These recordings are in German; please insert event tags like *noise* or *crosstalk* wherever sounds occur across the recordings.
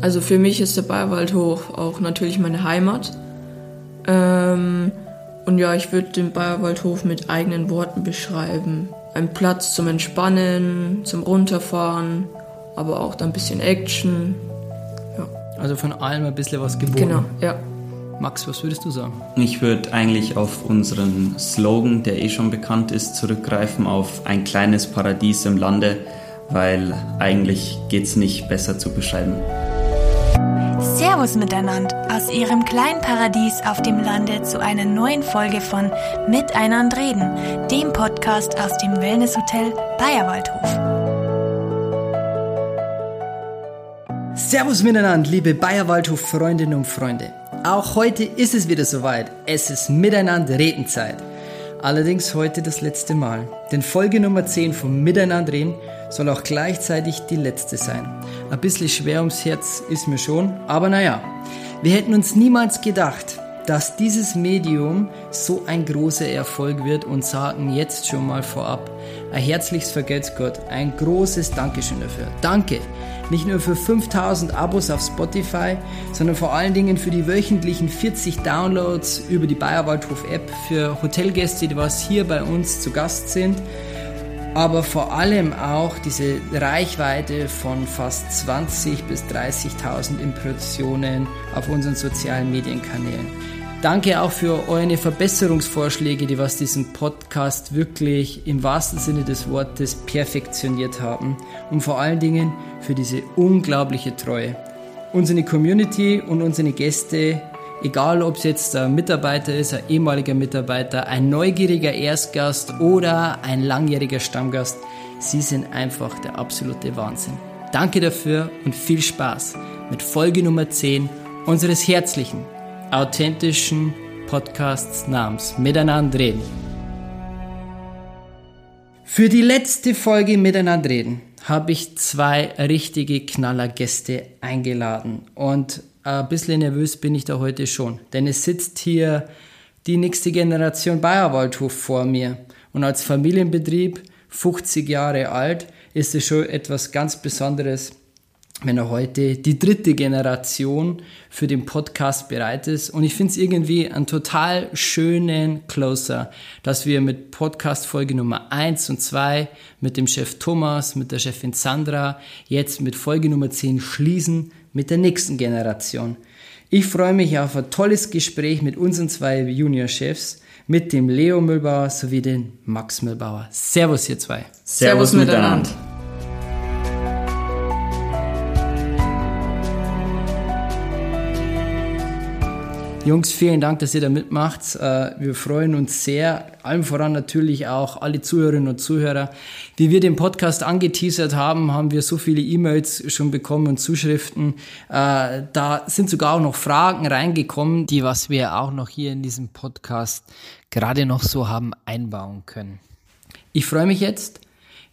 Also für mich ist der Bayerwaldhof auch natürlich meine Heimat. Ähm, und ja, ich würde den Bayerwaldhof mit eigenen Worten beschreiben. Ein Platz zum Entspannen, zum Runterfahren, aber auch da ein bisschen Action. Ja. Also von allem ein bisschen was geboten. Genau, ja. Max, was würdest du sagen? Ich würde eigentlich auf unseren Slogan, der eh schon bekannt ist, zurückgreifen auf ein kleines Paradies im Lande, weil eigentlich geht es nicht besser zu beschreiben. Servus miteinander aus Ihrem kleinen Paradies auf dem Lande zu einer neuen Folge von Miteinander reden, dem Podcast aus dem Wellnesshotel Bayerwaldhof. Servus miteinander, liebe Bayerwaldhof-Freundinnen und Freunde. Auch heute ist es wieder soweit. Es ist Miteinander Redenzeit. Allerdings heute das letzte Mal. Denn Folge Nummer 10 vom Miteinander reden soll auch gleichzeitig die letzte sein. Ein bisschen schwer ums Herz ist mir schon, aber naja, wir hätten uns niemals gedacht, dass dieses Medium so ein großer Erfolg wird und sagen jetzt schon mal vorab ein herzliches Vergelt's Gott, ein großes Dankeschön dafür. Danke! Nicht nur für 5000 Abos auf Spotify, sondern vor allen Dingen für die wöchentlichen 40 Downloads über die Bayerwaldhof App für Hotelgäste, die was hier bei uns zu Gast sind aber vor allem auch diese Reichweite von fast 20 bis 30.000 Impressionen auf unseren sozialen Medienkanälen. Danke auch für eure Verbesserungsvorschläge, die was diesen Podcast wirklich im wahrsten Sinne des Wortes perfektioniert haben und vor allen Dingen für diese unglaubliche Treue. Unsere Community und unsere Gäste Egal, ob es jetzt ein Mitarbeiter ist, ein ehemaliger Mitarbeiter, ein neugieriger Erstgast oder ein langjähriger Stammgast, Sie sind einfach der absolute Wahnsinn. Danke dafür und viel Spaß mit Folge Nummer 10 unseres herzlichen, authentischen Podcasts namens Miteinander reden. Für die letzte Folge Miteinander reden habe ich zwei richtige Knallergäste eingeladen und ein bisschen nervös bin ich da heute schon, denn es sitzt hier die nächste Generation Bayerwaldhof vor mir. Und als Familienbetrieb, 50 Jahre alt, ist es schon etwas ganz Besonderes, wenn er heute die dritte Generation für den Podcast bereit ist. Und ich finde es irgendwie einen total schönen Closer, dass wir mit Podcast Folge Nummer 1 und 2 mit dem Chef Thomas, mit der Chefin Sandra, jetzt mit Folge Nummer 10 schließen mit der nächsten Generation. Ich freue mich auf ein tolles Gespräch mit unseren zwei Junior-Chefs, mit dem Leo Müllbauer sowie dem Max Müllbauer. Servus, ihr zwei. Servus, Servus miteinander. Jungs, vielen Dank, dass ihr da mitmacht. Äh, wir freuen uns sehr. Allem voran natürlich auch alle Zuhörerinnen und Zuhörer. Wie wir den Podcast angeteasert haben, haben wir so viele E-Mails schon bekommen und Zuschriften. Äh, da sind sogar auch noch Fragen reingekommen, die was wir auch noch hier in diesem Podcast gerade noch so haben einbauen können. Ich freue mich jetzt.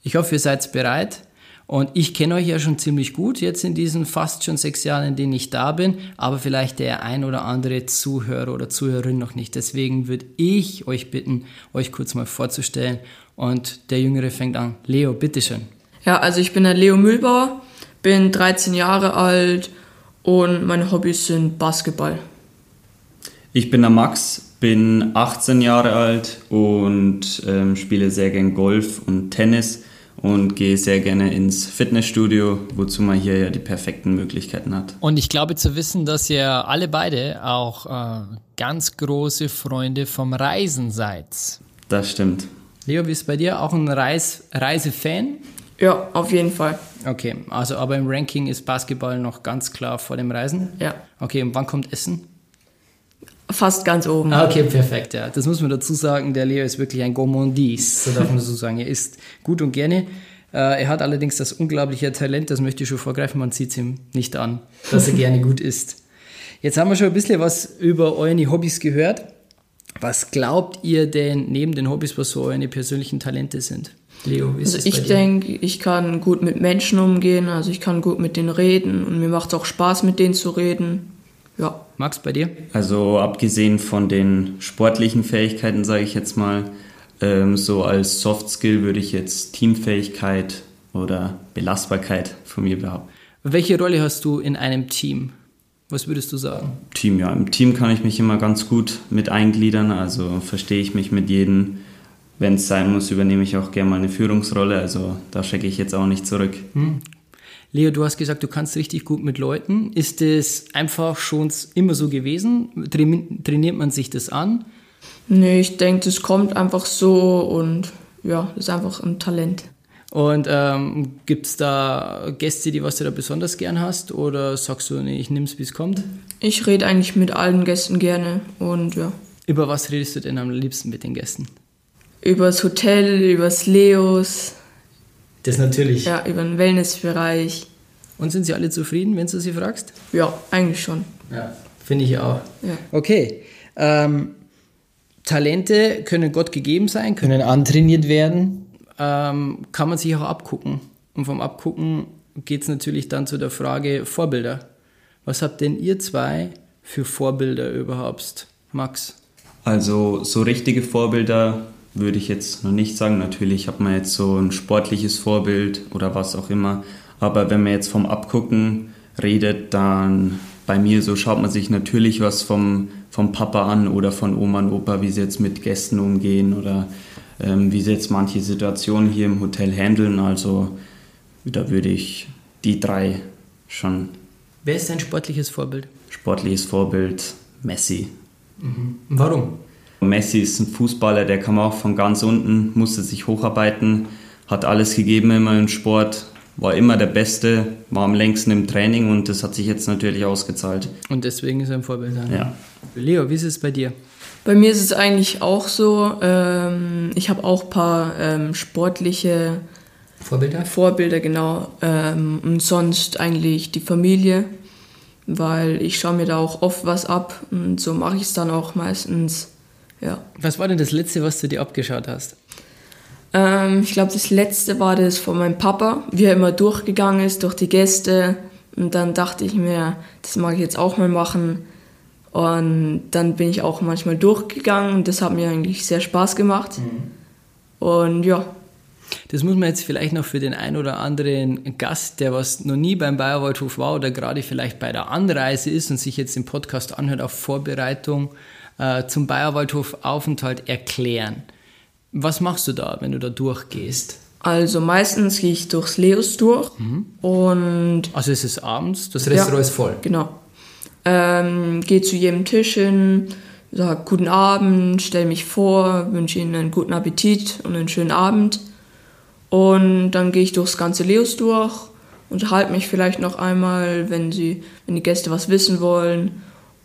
Ich hoffe, ihr seid bereit. Und ich kenne euch ja schon ziemlich gut jetzt in diesen fast schon sechs Jahren, in denen ich da bin, aber vielleicht der ein oder andere Zuhörer oder Zuhörerin noch nicht. Deswegen würde ich euch bitten, euch kurz mal vorzustellen. Und der Jüngere fängt an. Leo, bitteschön. Ja, also ich bin der Leo Mühlbauer, bin 13 Jahre alt und meine Hobbys sind Basketball. Ich bin der Max, bin 18 Jahre alt und ähm, spiele sehr gern Golf und Tennis und gehe sehr gerne ins Fitnessstudio, wozu man hier ja die perfekten Möglichkeiten hat. Und ich glaube zu wissen, dass ihr alle beide auch äh, ganz große Freunde vom Reisen seid. Das stimmt. Leo, wie ist bei dir? Auch ein Reis Reisefan? Ja, auf jeden Fall. Okay, also aber im Ranking ist Basketball noch ganz klar vor dem Reisen? Ja. Okay, und wann kommt Essen? Fast ganz oben. Ah, okay, perfekt, ja. Das muss man dazu sagen, der Leo ist wirklich ein Gourmandise, so darf man so *laughs* sagen. Er isst gut und gerne. Äh, er hat allerdings das unglaubliche Talent, das möchte ich schon vorgreifen, man sieht es ihm nicht an, dass er gerne gut isst. Jetzt haben wir schon ein bisschen was über eure Hobbys gehört. Was glaubt ihr denn neben den Hobbys, was so eure persönlichen Talente sind? Leo, wie ist also ich denke, ich kann gut mit Menschen umgehen, also ich kann gut mit denen reden und mir macht es auch Spaß, mit denen zu reden. Ja. Max, bei dir? Also abgesehen von den sportlichen Fähigkeiten, sage ich jetzt mal, ähm, so als Soft Skill würde ich jetzt Teamfähigkeit oder Belastbarkeit von mir behaupten. Welche Rolle hast du in einem Team? Was würdest du sagen? Team, ja. Im Team kann ich mich immer ganz gut mit eingliedern, also verstehe ich mich mit jedem. Wenn es sein muss, übernehme ich auch gerne mal eine Führungsrolle, also da schicke ich jetzt auch nicht zurück. Hm. Leo, du hast gesagt, du kannst richtig gut mit Leuten. Ist es einfach schon immer so gewesen? Trainiert man sich das an? Nee, ich denke, das kommt einfach so und ja, das ist einfach ein Talent. Und ähm, gibt es da Gäste, die was du da besonders gern hast? Oder sagst du, nee, ich nehme es, wie es kommt? Ich rede eigentlich mit allen Gästen gerne und ja. Über was redest du denn am liebsten mit den Gästen? Über das Hotel, über das Leos. Das natürlich. Ja, über den Wellnessbereich. Und sind sie alle zufrieden, wenn du sie fragst? Ja, eigentlich schon. Ja, finde ich auch. Ja. Okay. Ähm, Talente können Gott gegeben sein, können antrainiert werden ähm, kann man sich auch abgucken. Und vom Abgucken geht es natürlich dann zu der Frage Vorbilder. Was habt denn ihr zwei für Vorbilder überhaupt, Max? Also so richtige Vorbilder würde ich jetzt noch nicht sagen. Natürlich hat man jetzt so ein sportliches Vorbild oder was auch immer. Aber wenn man jetzt vom Abgucken redet, dann bei mir so schaut man sich natürlich was vom, vom Papa an oder von Oma und Opa, wie sie jetzt mit Gästen umgehen oder ähm, wie sie jetzt manche Situationen hier im Hotel handeln. Also da würde ich die drei schon. Wer ist dein sportliches Vorbild? Sportliches Vorbild Messi. Mhm. Warum? Messi ist ein Fußballer, der kam auch von ganz unten, musste sich hocharbeiten, hat alles gegeben immer im Sport, war immer der Beste, war am längsten im Training und das hat sich jetzt natürlich ausgezahlt. Und deswegen ist er ein Vorbild. Ja. Leo, wie ist es bei dir? Bei mir ist es eigentlich auch so, ähm, ich habe auch ein paar ähm, sportliche Vorbilder, Vorbilder genau. Ähm, und sonst eigentlich die Familie, weil ich schaue mir da auch oft was ab und so mache ich es dann auch meistens. Ja. Was war denn das letzte, was du dir abgeschaut hast? Ähm, ich glaube, das letzte war das von meinem Papa, wie er immer durchgegangen ist durch die Gäste. Und dann dachte ich mir, das mag ich jetzt auch mal machen. Und dann bin ich auch manchmal durchgegangen und das hat mir eigentlich sehr Spaß gemacht. Mhm. Und ja. Das muss man jetzt vielleicht noch für den ein oder anderen Gast, der was noch nie beim Bayerwaldhof war oder gerade vielleicht bei der Anreise ist und sich jetzt den Podcast anhört auf Vorbereitung äh, zum Bayerwaldhof Aufenthalt erklären. Was machst du da, wenn du da durchgehst? Also meistens gehe ich durchs Leos durch mhm. und... Also es ist abends, das Restaurant ja, ist voll? Genau ähm, gehe zu jedem Tisch hin, sage guten Abend, stelle mich vor, wünsche ihnen einen guten Appetit und einen schönen Abend. Und dann gehe ich durchs ganze Leos durch, unterhalte mich vielleicht noch einmal, wenn, sie, wenn die Gäste was wissen wollen.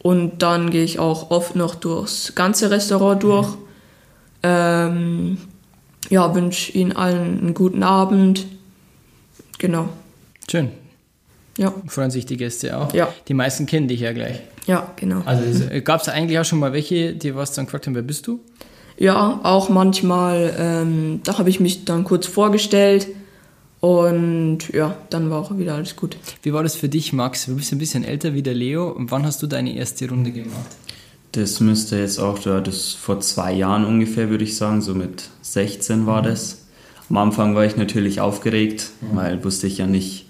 Und dann gehe ich auch oft noch durchs ganze Restaurant durch. Ähm, ja, wünsche Ihnen allen einen guten Abend. Genau. Schön. Ja. Freuen sich die Gäste auch. Ja. Die meisten kennen dich ja gleich. Ja, genau. Also gab es eigentlich auch schon mal welche, die was dann gefragt haben, wer bist du? Ja, auch manchmal. Ähm, da habe ich mich dann kurz vorgestellt und ja, dann war auch wieder alles gut. Wie war das für dich, Max? Du bist ein bisschen älter wie der Leo. Und wann hast du deine erste Runde gemacht? Das müsste jetzt auch, das vor zwei Jahren ungefähr, würde ich sagen, so mit 16 war mhm. das. Am Anfang war ich natürlich aufgeregt, mhm. weil wusste ich ja nicht,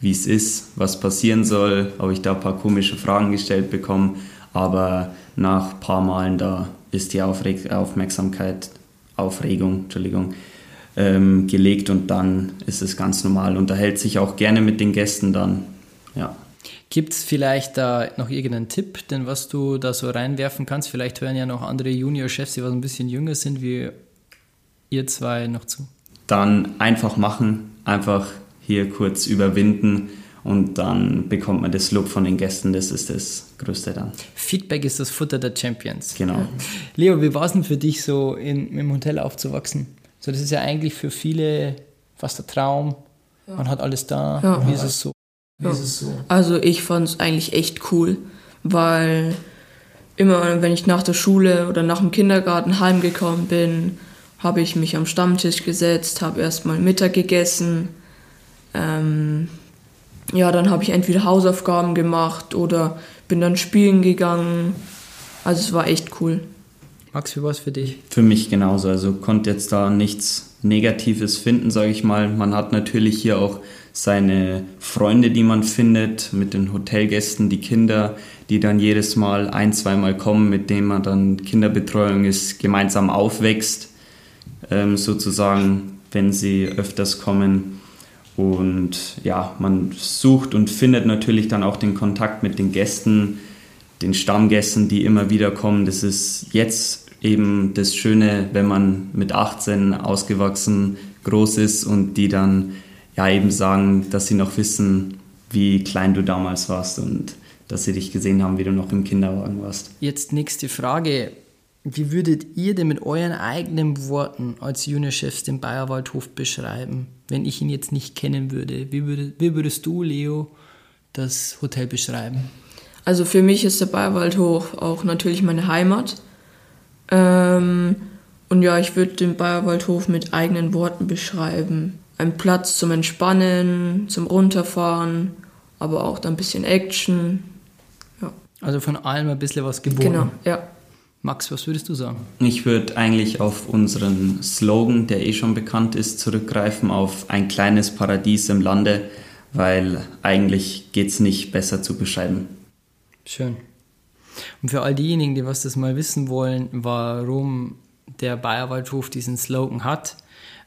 wie es ist, was passieren soll, habe ich da ein paar komische Fragen gestellt bekommen, aber nach ein paar Malen da ist die Aufreg Aufmerksamkeit, Aufregung, Entschuldigung, ähm, gelegt und dann ist es ganz normal. Unterhält sich auch gerne mit den Gästen dann, ja. Gibt es vielleicht da noch irgendeinen Tipp, denn was du da so reinwerfen kannst? Vielleicht hören ja noch andere Junior-Chefs, die was ein bisschen jünger sind, wie ihr zwei noch zu. Dann einfach machen, einfach hier kurz überwinden und dann bekommt man das Lob von den Gästen, das ist das Größte dann. Feedback ist das Futter der Champions. Genau. *laughs* Leo, wie war es denn für dich so in, im Hotel aufzuwachsen? So, das ist ja eigentlich für viele fast der Traum. Ja. Man hat alles da. Ja. Wie ist es so? Ja. Ist es so? Also ich fand es eigentlich echt cool, weil immer wenn ich nach der Schule oder nach dem Kindergarten heimgekommen bin, habe ich mich am Stammtisch gesetzt, habe erstmal Mittag gegessen, ähm, ja, dann habe ich entweder Hausaufgaben gemacht oder bin dann spielen gegangen. Also es war echt cool. Max, wie war es für dich? Für mich genauso. Also konnte jetzt da nichts Negatives finden, sage ich mal. Man hat natürlich hier auch seine Freunde, die man findet, mit den Hotelgästen, die Kinder, die dann jedes Mal ein, zweimal kommen, mit denen man dann Kinderbetreuung ist, gemeinsam aufwächst, ähm, sozusagen, wenn sie öfters kommen. Und ja, man sucht und findet natürlich dann auch den Kontakt mit den Gästen, den Stammgästen, die immer wieder kommen. Das ist jetzt eben das Schöne, wenn man mit 18 ausgewachsen groß ist und die dann ja eben sagen, dass sie noch wissen, wie klein du damals warst und dass sie dich gesehen haben, wie du noch im Kinderwagen warst. Jetzt nächste Frage. Wie würdet ihr denn mit euren eigenen Worten als Juniorchefs den Bayerwaldhof beschreiben, wenn ich ihn jetzt nicht kennen würde? Wie, würde, wie würdest du, Leo, das Hotel beschreiben? Also für mich ist der Bayerwaldhof auch natürlich meine Heimat. Ähm, und ja, ich würde den Bayerwaldhof mit eigenen Worten beschreiben. Ein Platz zum Entspannen, zum Runterfahren, aber auch dann ein bisschen Action. Ja. Also von allem ein bisschen was geboten. Genau, ja. Max, was würdest du sagen? Ich würde eigentlich auf unseren Slogan, der eh schon bekannt ist, zurückgreifen, auf ein kleines Paradies im Lande, weil eigentlich geht es nicht besser zu beschreiben. Schön. Und für all diejenigen, die was das mal wissen wollen, warum der Bayerwaldhof diesen Slogan hat,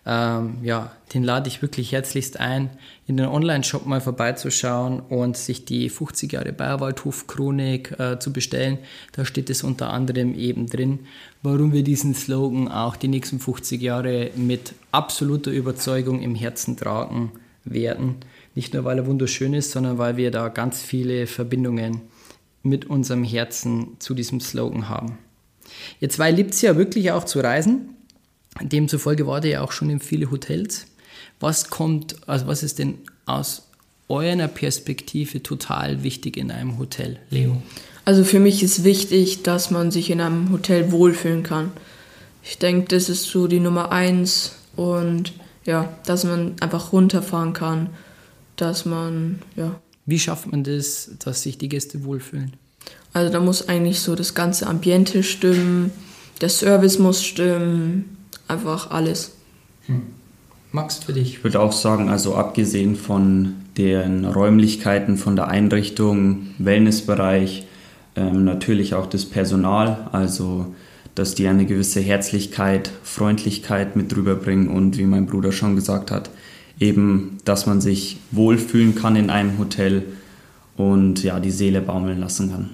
ähm, ja, den lade ich wirklich herzlichst ein, in den Online-Shop mal vorbeizuschauen und sich die 50 Jahre Bayerwaldhof-Chronik äh, zu bestellen. Da steht es unter anderem eben drin, warum wir diesen Slogan auch die nächsten 50 Jahre mit absoluter Überzeugung im Herzen tragen werden. Nicht nur, weil er wunderschön ist, sondern weil wir da ganz viele Verbindungen mit unserem Herzen zu diesem Slogan haben. Ihr zwei liebt es ja wirklich auch zu reisen. Demzufolge wart ihr ja auch schon in viele Hotels. Was kommt, also was ist denn aus eurer Perspektive total wichtig in einem Hotel, Leo? Also für mich ist wichtig, dass man sich in einem Hotel wohlfühlen kann. Ich denke, das ist so die Nummer eins und ja, dass man einfach runterfahren kann, dass man, ja. Wie schafft man das, dass sich die Gäste wohlfühlen? Also da muss eigentlich so das ganze Ambiente stimmen, der Service muss stimmen, einfach alles. Hm. Max, für dich? Ich würde auch sagen, also abgesehen von den Räumlichkeiten, von der Einrichtung, Wellnessbereich, ähm, natürlich auch das Personal, also dass die eine gewisse Herzlichkeit, Freundlichkeit mit drüber bringen und wie mein Bruder schon gesagt hat, eben, dass man sich wohlfühlen kann in einem Hotel und ja, die Seele baumeln lassen kann.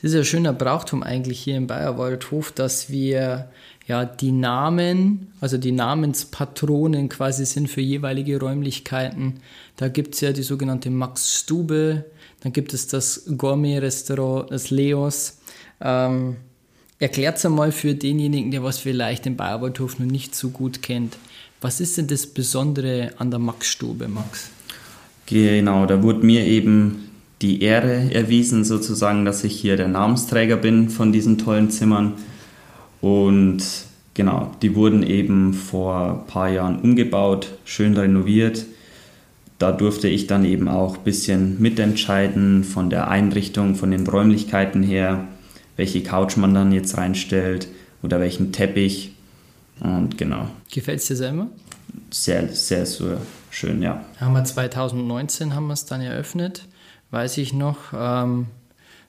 Das ist ja schöner Brauchtum eigentlich hier im Bayerwaldhof, dass wir ja die Namen, also die Namenspatronen quasi sind für jeweilige Räumlichkeiten. Da gibt es ja die sogenannte Max Stube, dann gibt es das Gourmet-Restaurant, das Leos. Ähm, Erklärt es einmal für denjenigen, der was vielleicht den Bayerwaldhof noch nicht so gut kennt. Was ist denn das Besondere an der Max-Stube, Max? Genau, da wurde mir eben die Ehre erwiesen, sozusagen, dass ich hier der Namensträger bin von diesen tollen Zimmern. Und genau, die wurden eben vor ein paar Jahren umgebaut, schön renoviert. Da durfte ich dann eben auch ein bisschen mitentscheiden von der Einrichtung, von den Räumlichkeiten her, welche Couch man dann jetzt reinstellt oder welchen Teppich. Und genau. Gefällt es dir selber? Sehr, sehr, sehr schön, ja. Haben wir 2019 haben wir es dann eröffnet weiß ich noch, ähm,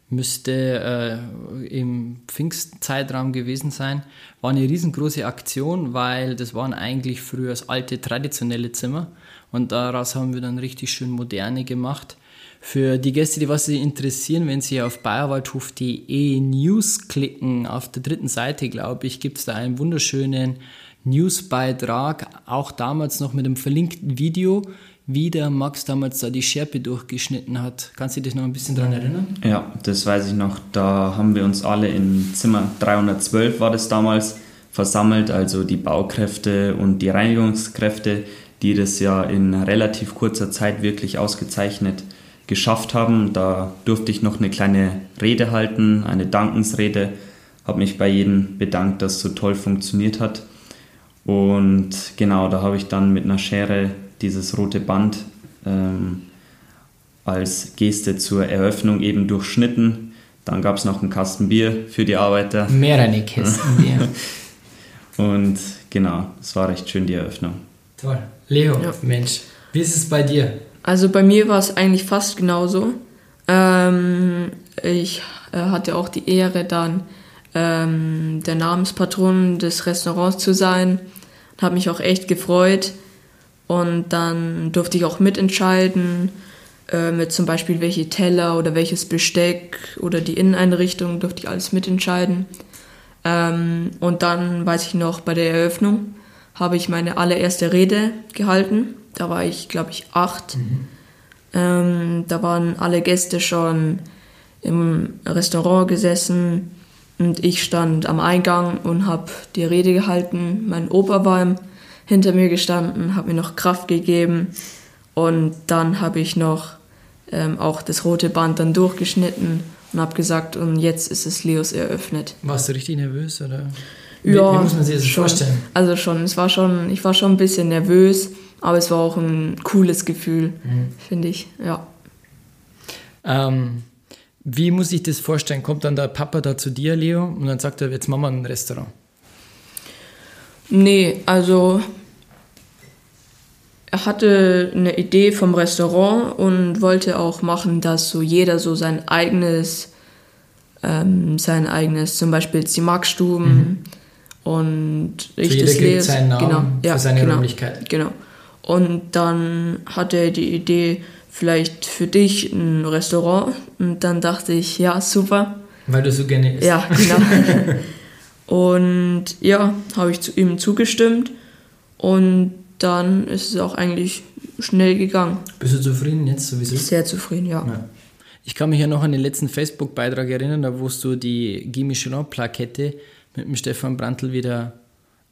müsste äh, im Pfingstzeitraum gewesen sein. War eine riesengroße Aktion, weil das waren eigentlich früher das alte traditionelle Zimmer und daraus haben wir dann richtig schön moderne gemacht. Für die Gäste, die was sie interessieren, wenn sie auf bayerwaldhof.de News klicken, auf der dritten Seite, glaube ich, gibt es da einen wunderschönen Newsbeitrag, auch damals noch mit einem verlinkten Video, wie der Max damals da die Schärpe durchgeschnitten hat. Kannst du dich noch ein bisschen daran erinnern? Ja, das weiß ich noch. Da haben wir uns alle in Zimmer 312 war das damals versammelt, also die Baukräfte und die Reinigungskräfte, die das ja in relativ kurzer Zeit wirklich ausgezeichnet geschafft haben. Da durfte ich noch eine kleine Rede halten, eine Dankensrede, habe mich bei jedem bedankt, dass so toll funktioniert hat. Und genau, da habe ich dann mit einer Schere dieses rote Band ähm, als Geste zur Eröffnung eben durchschnitten. Dann gab es noch einen Kasten Bier für die Arbeiter. Mehrere Kästen Bier. *laughs* Und genau, es war recht schön, die Eröffnung. Toll. Leo, ja. Mensch. Wie ist es bei dir? Also bei mir war es eigentlich fast genauso. Ähm, ich äh, hatte auch die Ehre, dann ähm, der Namenspatron des Restaurants zu sein. Habe mich auch echt gefreut. Und dann durfte ich auch mitentscheiden, äh, mit zum Beispiel welche Teller oder welches Besteck oder die Inneneinrichtung durfte ich alles mitentscheiden. Ähm, und dann weiß ich noch, bei der Eröffnung habe ich meine allererste Rede gehalten. Da war ich, glaube ich, acht. Mhm. Ähm, da waren alle Gäste schon im Restaurant gesessen und ich stand am Eingang und habe die Rede gehalten. Mein Opa war hinter mir gestanden, hat mir noch Kraft gegeben und dann habe ich noch ähm, auch das rote Band dann durchgeschnitten und habe gesagt, und jetzt ist es Leos eröffnet. Warst du richtig nervös oder? Wie, ja, wie muss man sich das schon, vorstellen? Also schon, es war schon, ich war schon ein bisschen nervös, aber es war auch ein cooles Gefühl, mhm. finde ich, ja. Ähm, wie muss ich das vorstellen? Kommt dann der Papa da zu dir, Leo, und dann sagt er, jetzt machen wir ein Restaurant? Nee, also er hatte eine Idee vom Restaurant und wollte auch machen, dass so jeder so sein eigenes, ähm, sein eigenes, zum Beispiel die Marktstuben mhm. Und ich so das lese. Seinen Namen genau, ja, für seine genau, Räumlichkeit. Genau. Und dann hatte er die Idee, vielleicht für dich ein Restaurant. Und dann dachte ich, ja, super. Weil du so gerne isst. Ja, genau. *laughs* und ja, habe ich zu ihm zugestimmt. Und dann ist es auch eigentlich schnell gegangen. Bist du zufrieden jetzt sowieso? Sehr zufrieden, ja. ja. Ich kann mich ja noch an den letzten Facebook-Beitrag erinnern, da wo du die Guy Michelin-Plakette mit dem Stefan Brandl wieder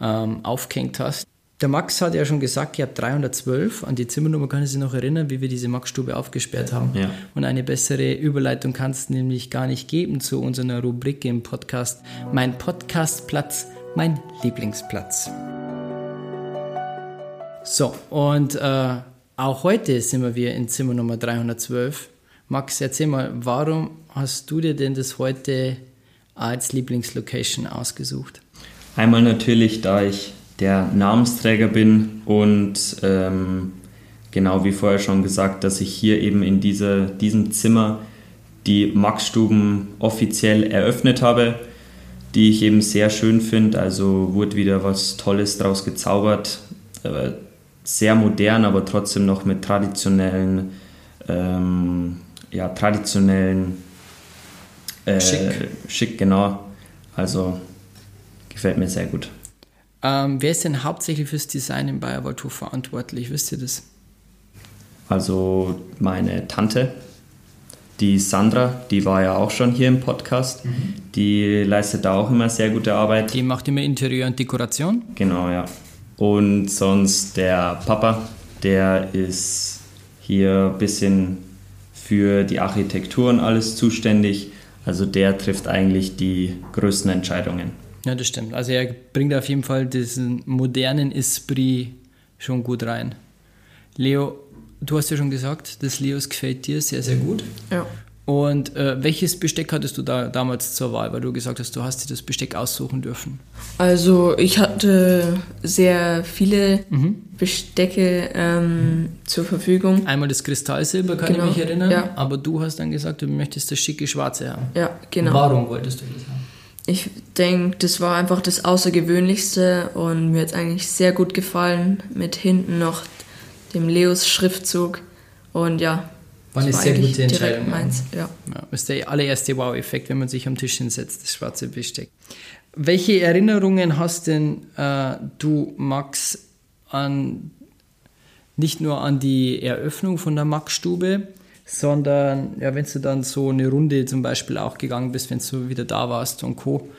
ähm, aufgehängt hast. Der Max hat ja schon gesagt, ihr habt 312. An die Zimmernummer kann ich sich noch erinnern, wie wir diese Max-Stube aufgesperrt haben. Ja. Und eine bessere Überleitung kann es nämlich gar nicht geben zu unserer Rubrik im Podcast. Mein Podcastplatz, mein Lieblingsplatz. So, und äh, auch heute sind wir in Zimmer Nummer 312. Max, erzähl mal, warum hast du dir denn das heute als Lieblingslocation ausgesucht? Einmal natürlich, da ich der Namensträger bin und ähm, genau wie vorher schon gesagt, dass ich hier eben in dieser, diesem Zimmer die Maxstuben offiziell eröffnet habe, die ich eben sehr schön finde. Also wurde wieder was Tolles draus gezaubert. Sehr modern, aber trotzdem noch mit traditionellen, ähm, ja, traditionellen äh, Schick. Schick, genau. Also gefällt mir sehr gut. Ähm, wer ist denn hauptsächlich fürs Design im Bayer Waldhof verantwortlich? Wisst ihr das? Also meine Tante, die Sandra, die war ja auch schon hier im Podcast. Mhm. Die leistet da auch immer sehr gute Arbeit. Die macht immer Interieur und Dekoration? Genau, ja. Und sonst der Papa, der ist hier ein bisschen für die Architektur und alles zuständig. Also der trifft eigentlich die größten Entscheidungen. Ja, das stimmt. Also er bringt auf jeden Fall diesen modernen Esprit schon gut rein. Leo, du hast ja schon gesagt, das Leos gefällt dir sehr, sehr gut. Ja. Und äh, welches Besteck hattest du da damals zur Wahl, weil du gesagt hast, du hast dir das Besteck aussuchen dürfen? Also ich hatte sehr viele mhm. Bestecke ähm, zur Verfügung. Einmal das Kristallsilber, kann genau. ich mich erinnern. Ja. Aber du hast dann gesagt, du möchtest das schicke Schwarze haben. Ja, genau. Warum wolltest du das haben? Ich denke, das war einfach das Außergewöhnlichste und mir hat es eigentlich sehr gut gefallen mit hinten noch dem Leos Schriftzug. Und ja, war eine sehr gute Entscheidung. Meins, ja. Ja, das ist der allererste Wow-Effekt, wenn man sich am Tisch hinsetzt, das schwarze Besteck. Welche Erinnerungen hast denn äh, du, Max, an nicht nur an die Eröffnung von der Max-Stube, sondern ja, wenn du dann so eine Runde zum Beispiel auch gegangen bist, wenn du wieder da warst und Co.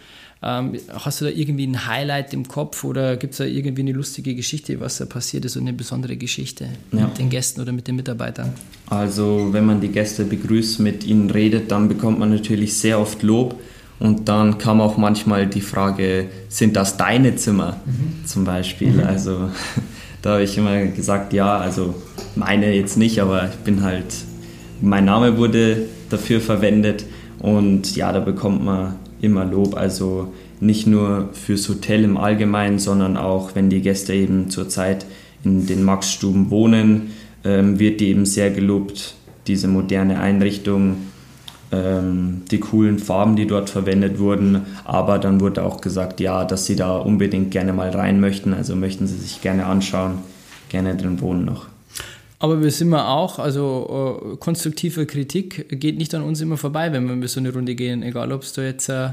Ähm, hast du da irgendwie ein Highlight im Kopf oder gibt es da irgendwie eine lustige Geschichte, was da passiert ist und eine besondere Geschichte ja. mit den Gästen oder mit den Mitarbeitern? Also wenn man die Gäste begrüßt, mit ihnen redet, dann bekommt man natürlich sehr oft Lob und dann kam auch manchmal die Frage, sind das deine Zimmer mhm. zum Beispiel? Mhm. Also *laughs* da habe ich immer gesagt, ja, also meine jetzt nicht, aber ich bin halt, mein Name wurde dafür verwendet und ja, da bekommt man immer Lob. Also nicht nur fürs Hotel im Allgemeinen, sondern auch, wenn die Gäste eben zurzeit in den Maxstuben wohnen, ähm, wird die eben sehr gelobt, diese moderne Einrichtung, ähm, die coolen Farben, die dort verwendet wurden. Aber dann wurde auch gesagt, ja, dass sie da unbedingt gerne mal rein möchten. Also möchten sie sich gerne anschauen, gerne drin wohnen noch. Aber wir sind wir auch, also äh, konstruktive Kritik geht nicht an uns immer vorbei, wenn wir so eine Runde gehen. Egal, ob du jetzt äh,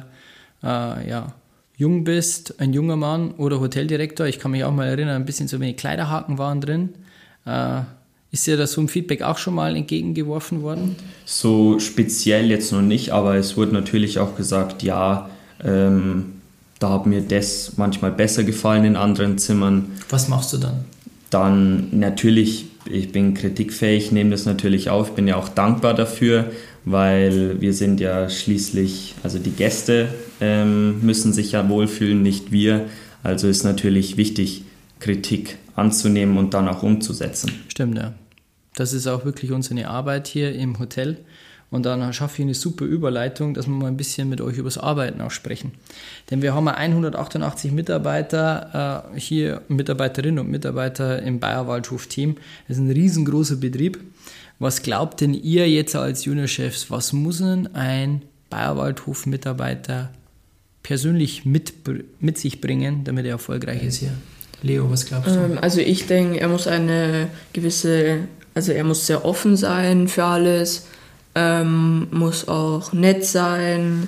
äh, ja, jung bist, ein junger Mann oder Hoteldirektor. Ich kann mich auch mal erinnern, ein bisschen so wenig Kleiderhaken waren drin. Äh, ist dir da so ein Feedback auch schon mal entgegengeworfen worden? So speziell jetzt noch nicht, aber es wurde natürlich auch gesagt, ja, ähm, da hat mir das manchmal besser gefallen in anderen Zimmern. Was machst du dann? Dann natürlich, ich bin kritikfähig, nehme das natürlich auf, bin ja auch dankbar dafür, weil wir sind ja schließlich, also die Gäste ähm, müssen sich ja wohlfühlen, nicht wir. Also ist natürlich wichtig, Kritik anzunehmen und dann auch umzusetzen. Stimmt, ja. Das ist auch wirklich unsere Arbeit hier im Hotel. Und dann schaffe ich eine super Überleitung, dass wir mal ein bisschen mit euch über das Arbeiten auch sprechen. Denn wir haben 188 Mitarbeiter äh, hier, Mitarbeiterinnen und Mitarbeiter im Bayerwaldhof-Team. Das ist ein riesengroßer Betrieb. Was glaubt denn ihr jetzt als Juniorchefs, was muss denn ein Bayerwaldhof-Mitarbeiter persönlich mit, mit sich bringen, damit er erfolgreich ist hier? Leo, was glaubst du? Ähm, also ich denke, er muss eine gewisse, also er muss sehr offen sein für alles, ähm, muss auch nett sein,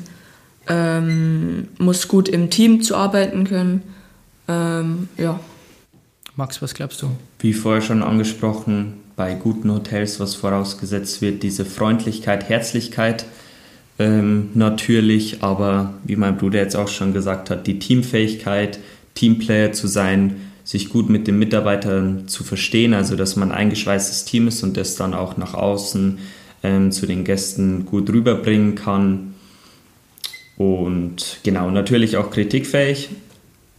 ähm, muss gut im Team zu arbeiten können. Ähm, ja. Max, was glaubst du? Wie vorher schon angesprochen, bei guten Hotels, was vorausgesetzt wird, diese Freundlichkeit, Herzlichkeit ähm, natürlich, aber wie mein Bruder jetzt auch schon gesagt hat, die Teamfähigkeit, Teamplayer zu sein, sich gut mit den Mitarbeitern zu verstehen, also dass man ein eingeschweißtes Team ist und das dann auch nach außen ähm, zu den Gästen gut rüberbringen kann. Und genau, natürlich auch kritikfähig,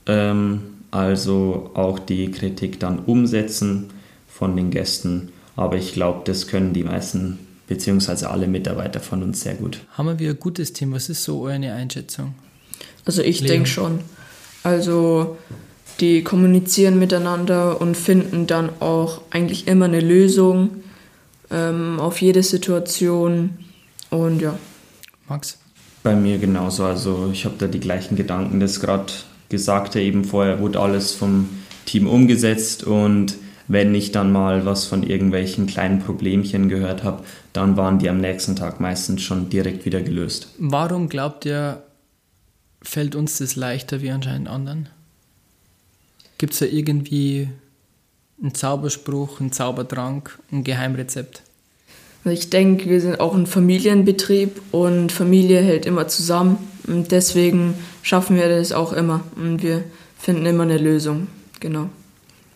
ähm, also auch die Kritik dann umsetzen von den Gästen. Aber ich glaube, das können die meisten beziehungsweise alle Mitarbeiter von uns sehr gut. Haben wir ein gutes Team? Was ist so eure Einschätzung? Also ich denke schon. Also die kommunizieren miteinander und finden dann auch eigentlich immer eine Lösung ähm, auf jede Situation. Und ja. Max? Bei mir genauso. Also ich habe da die gleichen Gedanken. Das gerade Gesagte eben vorher wurde alles vom Team umgesetzt und wenn ich dann mal was von irgendwelchen kleinen Problemchen gehört habe, dann waren die am nächsten Tag meistens schon direkt wieder gelöst. Warum glaubt ihr, fällt uns das leichter wie anscheinend anderen? Gibt es da irgendwie einen Zauberspruch, einen Zaubertrank, ein Geheimrezept? Also ich denke, wir sind auch ein Familienbetrieb und Familie hält immer zusammen. Und deswegen schaffen wir das auch immer. Und wir finden immer eine Lösung. Genau.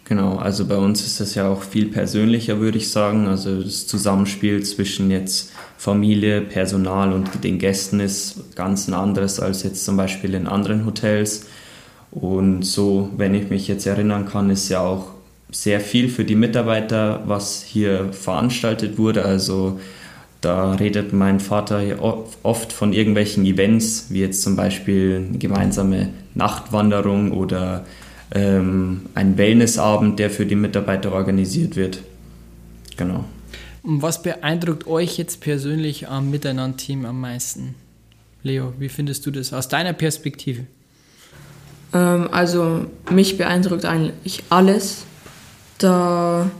Genau, also bei uns ist das ja auch viel persönlicher, würde ich sagen. Also das Zusammenspiel zwischen jetzt Familie, Personal und den Gästen ist ganz ein anderes als jetzt zum Beispiel in anderen Hotels. Und so, wenn ich mich jetzt erinnern kann, ist ja auch sehr viel für die Mitarbeiter, was hier veranstaltet wurde. Also da redet mein Vater oft von irgendwelchen Events, wie jetzt zum Beispiel eine gemeinsame Nachtwanderung oder ähm, ein Wellnessabend, der für die Mitarbeiter organisiert wird. Genau. Und was beeindruckt euch jetzt persönlich am Miteinander-Team am meisten? Leo, wie findest du das aus deiner Perspektive? Ähm, also mich beeindruckt eigentlich alles. Da,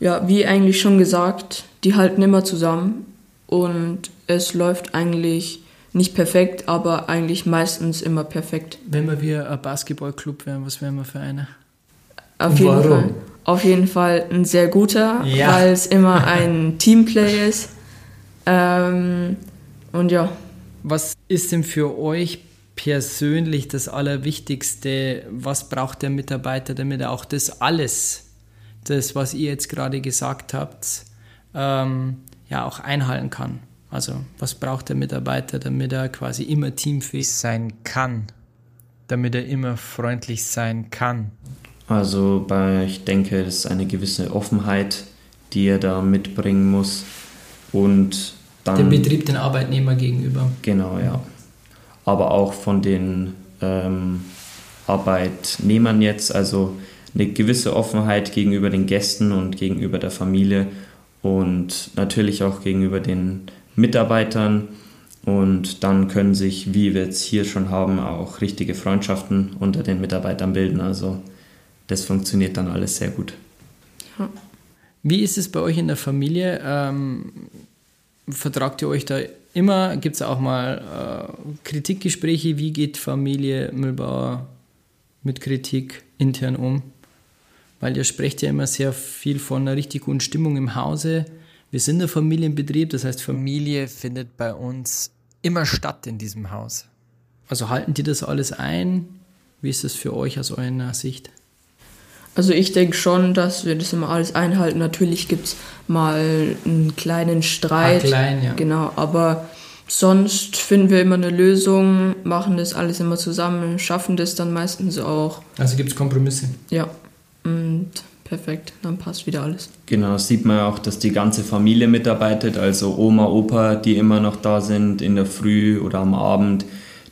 ja, wie eigentlich schon gesagt, die halten immer zusammen und es läuft eigentlich nicht perfekt, aber eigentlich meistens immer perfekt. Wenn wir wie ein Basketballclub wären, was wären wir für eine? Auf jeden Fall. Auf jeden Fall ein sehr guter, ja. weil es immer *laughs* ein Teamplay ist. Ähm, und ja. Was ist denn für euch persönlich das Allerwichtigste? Was braucht der Mitarbeiter, damit er auch das alles, das, was ihr jetzt gerade gesagt habt, ähm, ja auch einhalten kann? Also was braucht der Mitarbeiter, damit er quasi immer teamfähig sein kann, damit er immer freundlich sein kann? Also bei, ich denke, das ist eine gewisse Offenheit, die er da mitbringen muss und dann... Dem Betrieb den Arbeitnehmer gegenüber. Genau, ja. Aber auch von den ähm, Arbeitnehmern jetzt, also eine gewisse Offenheit gegenüber den Gästen und gegenüber der Familie und natürlich auch gegenüber den Mitarbeitern. Und dann können sich, wie wir jetzt hier schon haben, auch richtige Freundschaften unter den Mitarbeitern bilden. Also das funktioniert dann alles sehr gut. Wie ist es bei euch in der Familie? Ähm, vertragt ihr euch da immer? Gibt es auch mal äh, Kritikgespräche? Wie geht Familie Müllbauer mit Kritik intern um? Weil ihr sprecht ja immer sehr viel von einer richtig guten Stimmung im Hause. Wir sind ein Familienbetrieb, das heißt Familie findet bei uns immer statt in diesem Haus. Also halten die das alles ein? Wie ist das für euch aus eurer Sicht? Also ich denke schon, dass wir das immer alles einhalten. Natürlich gibt es mal einen kleinen Streit. Ah, klein, ja. Genau, aber sonst finden wir immer eine Lösung, machen das alles immer zusammen, schaffen das dann meistens auch. Also gibt es Kompromisse? Ja. Und perfekt, dann passt wieder alles. Genau, sieht man auch, dass die ganze Familie mitarbeitet, also Oma, Opa, die immer noch da sind in der Früh oder am Abend,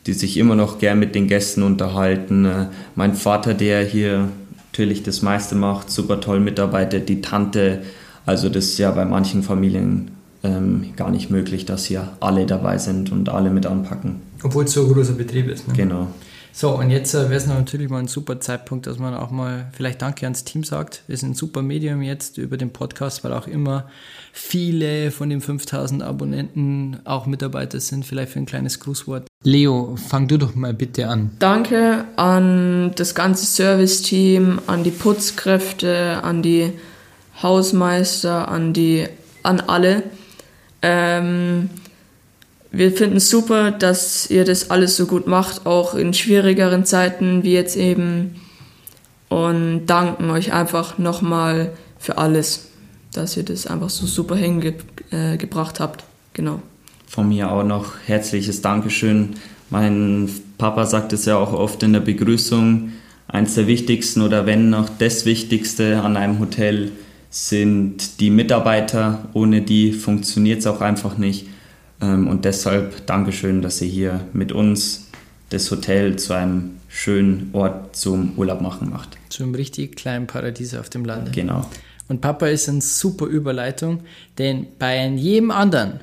die sich immer noch gern mit den Gästen unterhalten. Äh, mein Vater, der hier natürlich das meiste macht, super toll mitarbeitet, die Tante, also das ist ja bei manchen Familien ähm, gar nicht möglich, dass hier alle dabei sind und alle mit anpacken. Obwohl es so ein großer Betrieb ist. Ne? Genau. So, und jetzt äh, wäre es natürlich mal ein super Zeitpunkt, dass man auch mal vielleicht Danke ans Team sagt. Wir sind ein super Medium jetzt über den Podcast, weil auch immer viele von den 5000 Abonnenten auch Mitarbeiter sind. Vielleicht für ein kleines Grußwort. Leo, fang du doch mal bitte an. Danke an das ganze Serviceteam, an die Putzkräfte, an die Hausmeister, an die, an alle. Ähm, wir finden es super, dass ihr das alles so gut macht, auch in schwierigeren Zeiten wie jetzt eben. Und danken euch einfach nochmal für alles, dass ihr das einfach so super hingebracht äh, habt. Genau. Von mir auch noch herzliches Dankeschön. Mein Papa sagt es ja auch oft in der Begrüßung. Eins der wichtigsten oder wenn noch das Wichtigste an einem Hotel sind die Mitarbeiter. Ohne die funktioniert es auch einfach nicht. Ähm, und deshalb Dankeschön, dass ihr hier mit uns das Hotel zu einem schönen Ort zum Urlaub machen macht. Zu einem richtig kleinen Paradies auf dem Lande. Genau. Und Papa ist eine super Überleitung, denn bei jedem anderen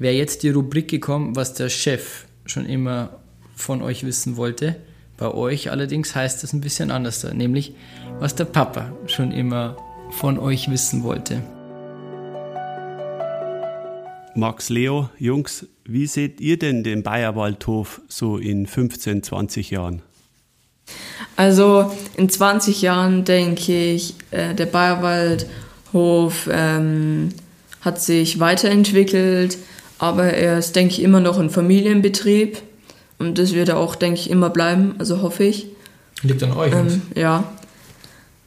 wäre jetzt die Rubrik gekommen, was der Chef schon immer von euch wissen wollte. Bei euch allerdings heißt es ein bisschen anders, nämlich was der Papa schon immer von euch wissen wollte. Max Leo, Jungs, wie seht ihr denn den Bayerwaldhof so in 15, 20 Jahren? Also in 20 Jahren denke ich, äh, der Bayerwaldhof ähm, hat sich weiterentwickelt, aber er ist, denke ich, immer noch ein Familienbetrieb und das wird er auch, denke ich, immer bleiben, also hoffe ich. Liegt an euch. Ähm, ja.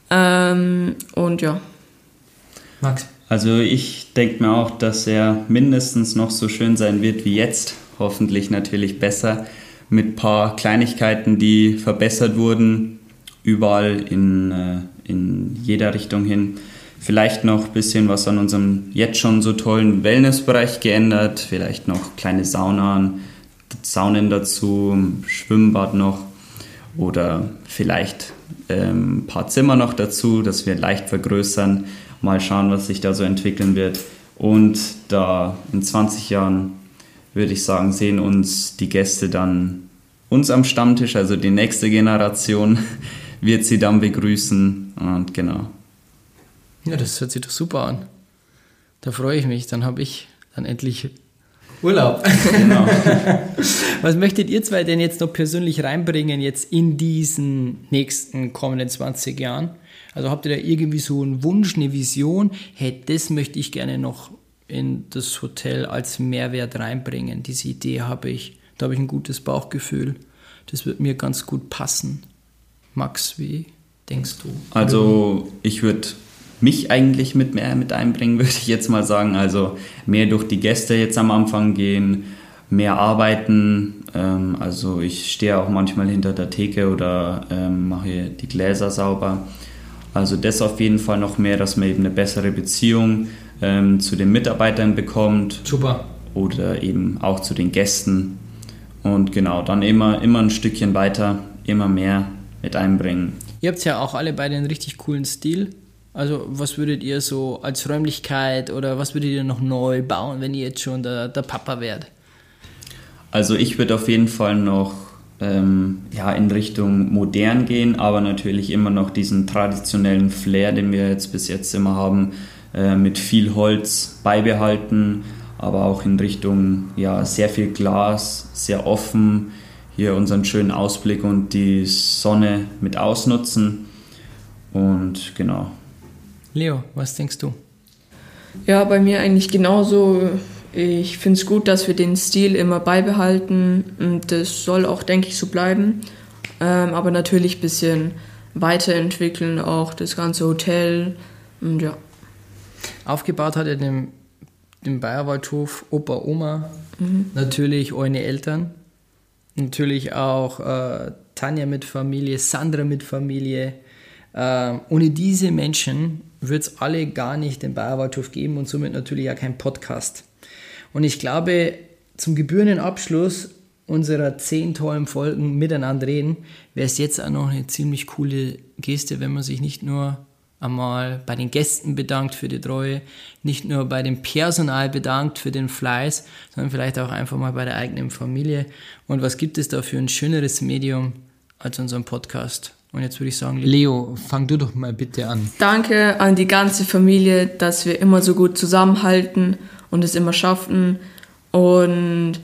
Ähm, und ja. Max. Also ich denke mir auch, dass er mindestens noch so schön sein wird wie jetzt. Hoffentlich natürlich besser mit ein paar Kleinigkeiten, die verbessert wurden, überall in, äh, in jeder Richtung hin. Vielleicht noch ein bisschen was an unserem jetzt schon so tollen Wellnessbereich geändert, vielleicht noch kleine Saunen, Saunen dazu, Schwimmbad noch oder vielleicht ähm, ein paar Zimmer noch dazu, dass wir leicht vergrößern mal schauen, was sich da so entwickeln wird. Und da in 20 Jahren, würde ich sagen, sehen uns die Gäste dann uns am Stammtisch, also die nächste Generation *laughs* wird sie dann begrüßen. Und genau. Ja, das hört sich doch super an. Da freue ich mich. Dann habe ich dann endlich Urlaub. Genau. *laughs* Was möchtet ihr zwei denn jetzt noch persönlich reinbringen, jetzt in diesen nächsten kommenden 20 Jahren? Also habt ihr da irgendwie so einen Wunsch, eine Vision? Hey, das möchte ich gerne noch in das Hotel als Mehrwert reinbringen. Diese Idee habe ich. Da habe ich ein gutes Bauchgefühl. Das wird mir ganz gut passen. Max, wie denkst du? Also ich würde mich eigentlich mit mehr mit einbringen, *laughs* würde ich jetzt mal sagen. Also mehr durch die Gäste jetzt am Anfang gehen, mehr arbeiten. Ähm, also ich stehe auch manchmal hinter der Theke oder ähm, mache die Gläser sauber. Also das auf jeden Fall noch mehr, dass man eben eine bessere Beziehung ähm, zu den Mitarbeitern bekommt. Super. Oder eben auch zu den Gästen. Und genau, dann immer, immer ein Stückchen weiter, immer mehr mit einbringen. Ihr habt ja auch alle beide einen richtig coolen Stil. Also was würdet ihr so als Räumlichkeit oder was würdet ihr noch neu bauen, wenn ihr jetzt schon der, der Papa wärt? Also ich würde auf jeden Fall noch ähm, ja, in Richtung modern gehen, aber natürlich immer noch diesen traditionellen Flair, den wir jetzt bis jetzt immer haben, äh, mit viel Holz beibehalten, aber auch in Richtung ja, sehr viel Glas, sehr offen, hier unseren schönen Ausblick und die Sonne mit ausnutzen. Und genau. Leo, was denkst du? Ja, bei mir eigentlich genauso. Ich finde es gut, dass wir den Stil immer beibehalten. Und das soll auch, denke ich, so bleiben. Ähm, aber natürlich ein bisschen weiterentwickeln, auch das ganze Hotel. Und ja. Aufgebaut hat er den, den Bayerwaldhof Opa, Oma, mhm. natürlich eure Eltern, natürlich auch äh, Tanja mit Familie, Sandra mit Familie. Äh, ohne diese Menschen würde es alle gar nicht den Bayerwaldhof geben und somit natürlich auch kein Podcast. Und ich glaube, zum gebührenden Abschluss unserer zehn tollen Folgen miteinander reden, wäre es jetzt auch noch eine ziemlich coole Geste, wenn man sich nicht nur einmal bei den Gästen bedankt für die Treue, nicht nur bei dem Personal bedankt für den Fleiß, sondern vielleicht auch einfach mal bei der eigenen Familie. Und was gibt es da für ein schöneres Medium als unseren Podcast? Und jetzt würde ich sagen, Leo, fang du doch mal bitte an. Danke an die ganze Familie, dass wir immer so gut zusammenhalten und es immer schaffen. Und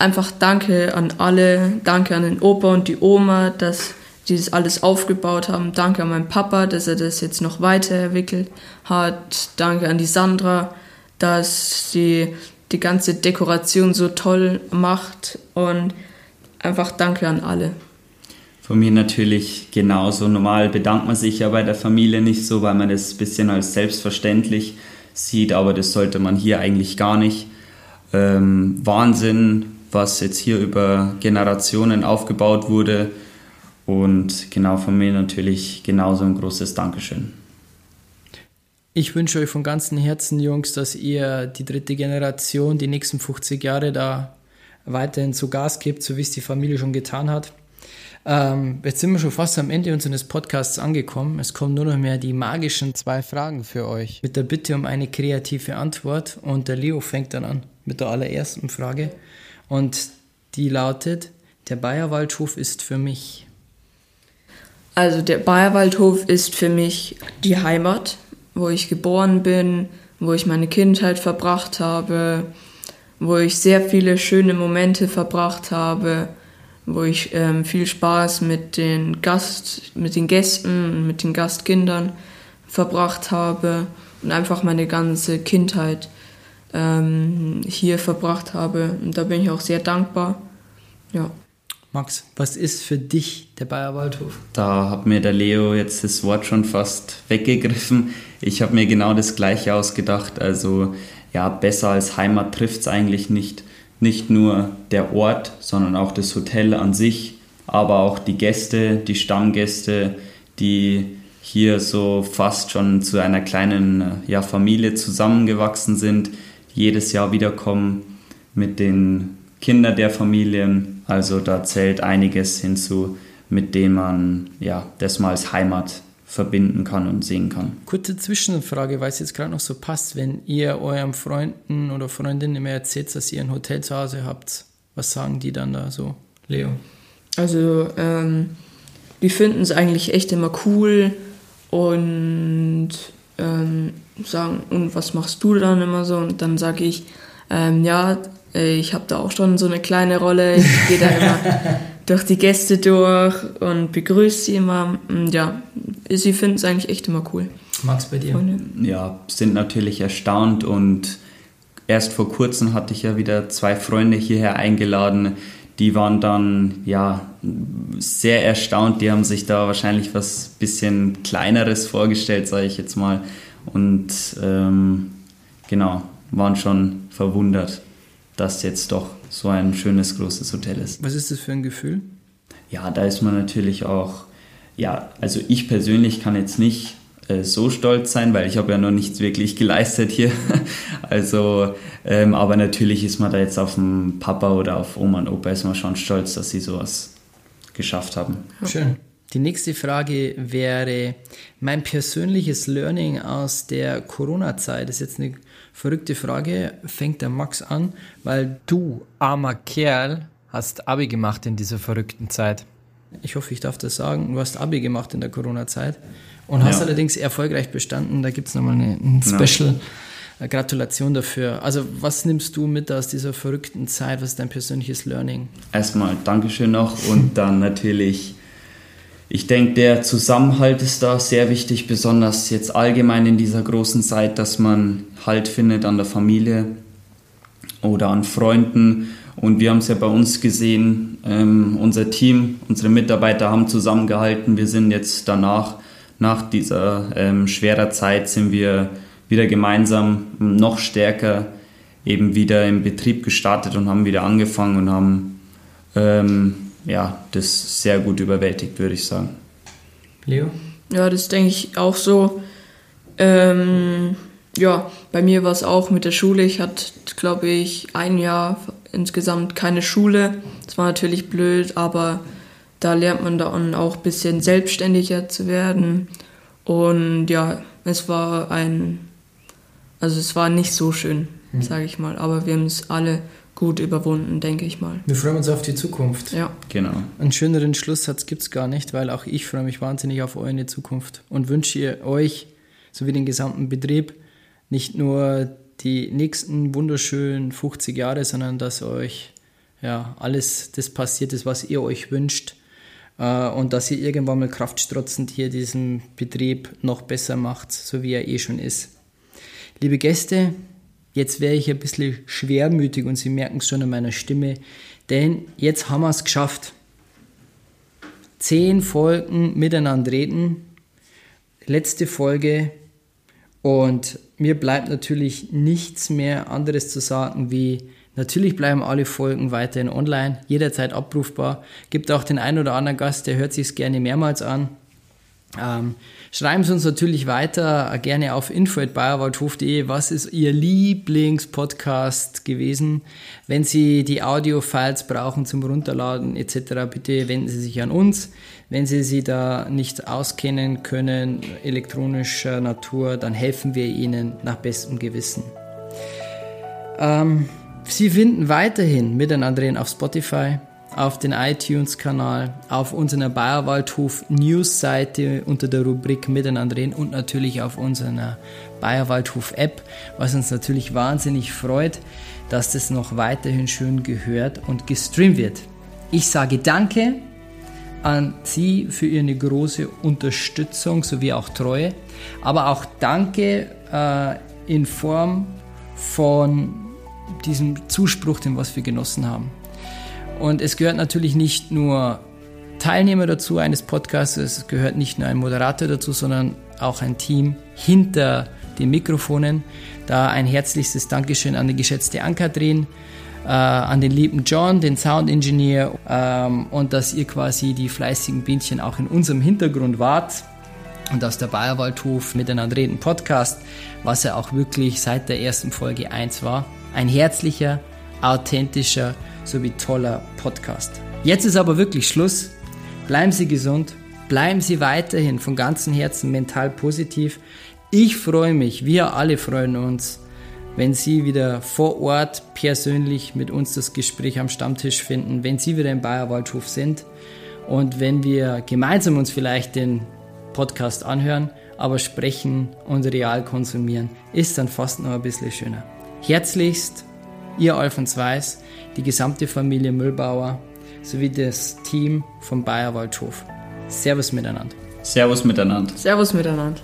einfach danke an alle, danke an den Opa und die Oma, dass die das alles aufgebaut haben. Danke an meinen Papa, dass er das jetzt noch weiterentwickelt hat. Danke an die Sandra, dass sie die ganze Dekoration so toll macht. Und einfach danke an alle. Von mir natürlich genauso. Normal bedankt man sich ja bei der Familie nicht so, weil man das ein bisschen als selbstverständlich sieht, aber das sollte man hier eigentlich gar nicht. Ähm, Wahnsinn, was jetzt hier über Generationen aufgebaut wurde und genau von mir natürlich genauso ein großes Dankeschön. Ich wünsche euch von ganzem Herzen, Jungs, dass ihr die dritte Generation, die nächsten 50 Jahre da weiterhin zu Gas gebt, so wie es die Familie schon getan hat. Ähm, jetzt sind wir schon fast am Ende unseres Podcasts angekommen. Es kommen nur noch mehr die magischen zwei Fragen für euch. Mit der Bitte um eine kreative Antwort. Und der Leo fängt dann an mit der allerersten Frage. Und die lautet, der Bayerwaldhof ist für mich. Also der Bayerwaldhof ist für mich die Heimat, wo ich geboren bin, wo ich meine Kindheit verbracht habe, wo ich sehr viele schöne Momente verbracht habe, wo ich ähm, viel Spaß mit den Gast, mit den Gästen und mit den Gastkindern verbracht habe und einfach meine ganze Kindheit ähm, hier verbracht habe. Und da bin ich auch sehr dankbar. Ja. Max, was ist für dich der Bayer Waldhof? Da hat mir der Leo jetzt das Wort schon fast weggegriffen. Ich habe mir genau das gleiche ausgedacht. Also ja, besser als Heimat trifft es eigentlich nicht. Nicht nur der Ort, sondern auch das Hotel an sich, aber auch die Gäste, die Stammgäste, die hier so fast schon zu einer kleinen ja, Familie zusammengewachsen sind, jedes Jahr wiederkommen mit den Kindern der Familien. Also da zählt einiges hinzu, mit dem man ja, das mal als Heimat verbinden kann und sehen kann. Kurze Zwischenfrage, weil es jetzt gerade noch so passt, wenn ihr eurem Freunden oder Freundinnen immer erzählt, dass ihr ein Hotel zu Hause habt, was sagen die dann da so, Leo? Also, ähm, die finden es eigentlich echt immer cool und ähm, sagen, und was machst du dann immer so? Und dann sage ich, ähm, ja, äh, ich habe da auch schon so eine kleine Rolle. Ich gehe da immer *laughs* durch die Gäste durch und begrüße sie immer. Und ja, sie finden es eigentlich echt immer cool. Max, bei dir? Freunde. Ja, sind natürlich erstaunt und erst vor kurzem hatte ich ja wieder zwei Freunde hierher eingeladen. Die waren dann ja sehr erstaunt. Die haben sich da wahrscheinlich was bisschen kleineres vorgestellt, sage ich jetzt mal. Und ähm, genau, waren schon verwundert dass jetzt doch so ein schönes, großes Hotel ist. Was ist das für ein Gefühl? Ja, da ist man natürlich auch, ja, also ich persönlich kann jetzt nicht äh, so stolz sein, weil ich habe ja noch nichts wirklich geleistet hier. *laughs* also, ähm, aber natürlich ist man da jetzt auf dem Papa oder auf Oma und Opa ist man schon stolz, dass sie sowas geschafft haben. Schön. Die nächste Frage wäre mein persönliches Learning aus der Corona-Zeit. Das ist jetzt eine verrückte Frage. Fängt der Max an, weil du, armer Kerl, hast Abi gemacht in dieser verrückten Zeit. Ich hoffe, ich darf das sagen. Du hast Abi gemacht in der Corona-Zeit und hast Ja. allerdings erfolgreich bestanden. Da gibt es nochmal eine, ein Special. Äh, Gratulation dafür. Also, was nimmst du mit aus dieser verrückten Zeit? Was ist dein persönliches Learning? Erstmal Dankeschön noch und dann natürlich, ich denke, der Zusammenhalt ist da sehr wichtig, besonders jetzt allgemein in dieser großen Zeit, dass man Halt findet an der Familie oder an Freunden. Und wir haben es ja bei uns gesehen, ähm, unser Team, unsere Mitarbeiter haben zusammengehalten. Wir sind jetzt danach, nach dieser ähm, schwerer Zeit, sind wir wieder gemeinsam noch stärker eben wieder im Betrieb gestartet und haben wieder angefangen und haben ähm, ja, das sehr gut überwältigt, würde ich sagen. Leo? Ja, das denke ich auch so. Ähm, ja, bei mir war es auch mit der Schule. Ich hatte, glaube ich, ein Jahr insgesamt keine Schule. Das war natürlich blöd, aber da lernt man dann auch ein bisschen selbstständiger zu werden. Und ja, es war ein, also es war nicht so schön, sage ich mal. Aber wir haben es alle gut überwunden, denke ich mal. Wir freuen uns auf die Zukunft. Ja. Genau. Einen schöneren Schlusssatz gibt es gar nicht, weil auch ich freue mich wahnsinnig auf eure Zukunft und wünsche ihr euch sowie den gesamten Betrieb nicht nur die nächsten wunderschönen 50 Jahre, sondern dass euch ja alles das passiert ist, was ihr euch wünscht äh, und dass ihr irgendwann mal kraftstrotzend hier diesen Betrieb noch besser macht, so wie er eh schon ist. Liebe Gäste, jetzt wäre ich ein bisschen schwermütig und Sie merken es schon an meiner Stimme, denn jetzt haben wir es geschafft. Zehn Folgen miteinander reden, letzte Folge und mir bleibt natürlich nichts mehr anderes zu sagen wie Natürlich bleiben alle Folgen weiterhin online, jederzeit abrufbar. Gibt auch den einen oder anderen Gast, der hört sich gerne mehrmals an. Ähm, schreiben Sie uns natürlich weiter, äh, gerne auf info.bayerwaldhof.de. Was ist Ihr Lieblingspodcast gewesen? Wenn Sie die Audio-Files brauchen zum Runterladen etc., bitte wenden Sie sich an uns. Wenn Sie sie da nicht auskennen können, elektronischer Natur, dann helfen wir Ihnen nach bestem Gewissen. Ähm, Sie finden weiterhin Miteinander auf Spotify, auf den iTunes-Kanal, auf unserer Bayerwaldhof News-Seite unter der Rubrik Miteinander reden und natürlich auf unserer Bayerwaldhof-App, was uns natürlich wahnsinnig freut, dass das noch weiterhin schön gehört und gestreamt wird. Ich sage Danke an Sie für Ihre große Unterstützung sowie auch Treue, aber auch Danke äh, in Form von diesem Zuspruch, den was wir genossen haben. Und es gehört natürlich nicht nur Teilnehmer dazu eines Podcasts, es gehört nicht nur ein Moderator dazu, sondern auch ein Team hinter den Mikrofonen. Da ein herzlichstes Dankeschön an die geschätzte Ann-Kathrin, äh, an den lieben John, den Sound-Engineer ähm, und dass ihr quasi die fleißigen Bienchen auch in unserem Hintergrund wart und aus der Bayerwaldhof miteinander reden Podcast, was er auch wirklich seit der ersten Folge 1 war. Ein herzlicher, authentischer sowie toller Podcast. Jetzt ist aber wirklich Schluss. Bleiben Sie gesund, bleiben Sie weiterhin von ganzem Herzen mental positiv. Ich freue mich, wir alle freuen uns, wenn Sie wieder vor Ort persönlich mit uns das Gespräch am Stammtisch finden, wenn Sie wieder im Bayerwaldhof sind und wenn wir gemeinsam uns vielleicht den Podcast anhören, aber sprechen und real konsumieren, ist dann fast noch ein bisschen schöner. Herzlichst, Ihr Alfons Weiß, die gesamte Familie Müllbauer sowie das Team vom Bayerwaldhof. Servus miteinander. Servus miteinander. Servus miteinander.